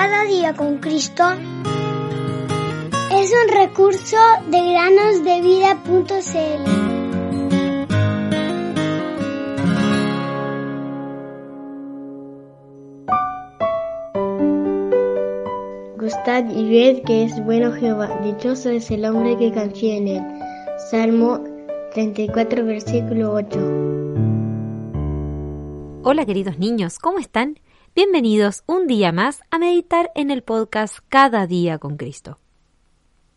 Cada día con Cristo es un recurso de granosdevida.cl. Gustad y ved que es bueno Jehová, dichoso es el hombre que confía en él. Salmo 34, versículo 8. Hola queridos niños, ¿cómo están? Bienvenidos un día más a meditar en el podcast Cada día con Cristo.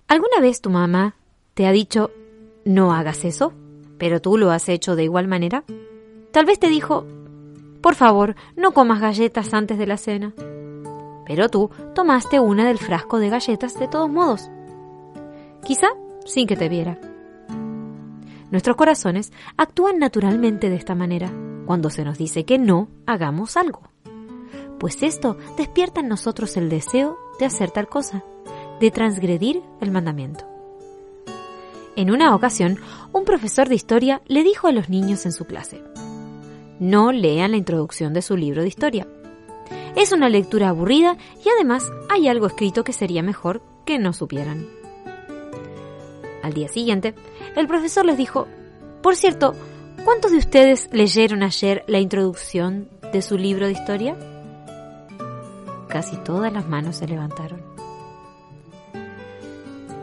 ¿Alguna vez tu mamá te ha dicho no hagas eso, pero tú lo has hecho de igual manera? Tal vez te dijo, por favor, no comas galletas antes de la cena. Pero tú tomaste una del frasco de galletas de todos modos. Quizá sin que te viera. Nuestros corazones actúan naturalmente de esta manera cuando se nos dice que no hagamos algo. Pues esto despierta en nosotros el deseo de hacer tal cosa, de transgredir el mandamiento. En una ocasión, un profesor de historia le dijo a los niños en su clase, no lean la introducción de su libro de historia. Es una lectura aburrida y además hay algo escrito que sería mejor que no supieran. Al día siguiente, el profesor les dijo, por cierto, ¿cuántos de ustedes leyeron ayer la introducción de su libro de historia? Casi todas las manos se levantaron.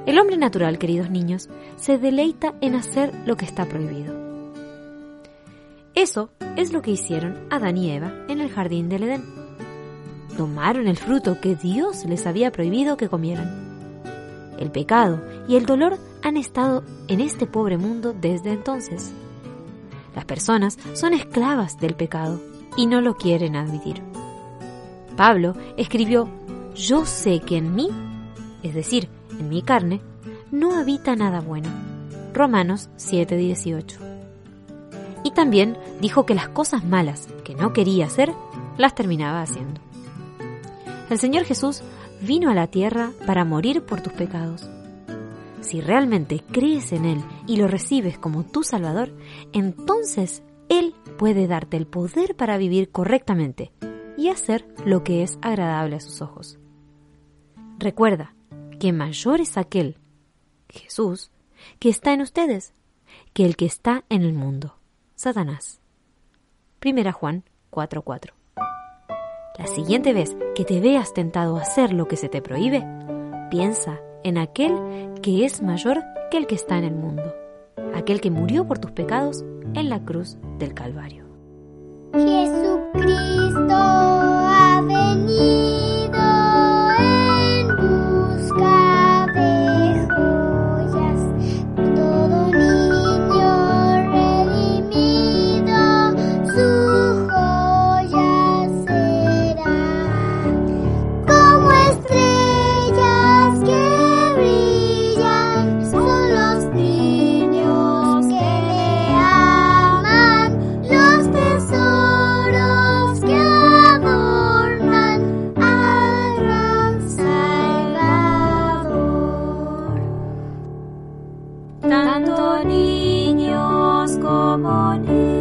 El hombre natural, queridos niños, se deleita en hacer lo que está prohibido. Eso es lo que hicieron Adán y Eva en el jardín del Edén. Tomaron el fruto que Dios les había prohibido que comieran. El pecado y el dolor han estado en este pobre mundo desde entonces. Las personas son esclavas del pecado y no lo quieren admitir. Pablo escribió, yo sé que en mí, es decir, en mi carne, no habita nada bueno. Romanos 7:18. Y también dijo que las cosas malas que no quería hacer, las terminaba haciendo. El Señor Jesús vino a la tierra para morir por tus pecados. Si realmente crees en Él y lo recibes como tu Salvador, entonces Él puede darte el poder para vivir correctamente hacer lo que es agradable a sus ojos. Recuerda que mayor es aquel, Jesús, que está en ustedes, que el que está en el mundo, Satanás. Primera Juan 4:4 la siguiente vez que te veas tentado a hacer lo que se te prohíbe, piensa en aquel que es mayor que el que está en el mundo, aquel que murió por tus pecados en la cruz del Calvario. tanto niños como niños.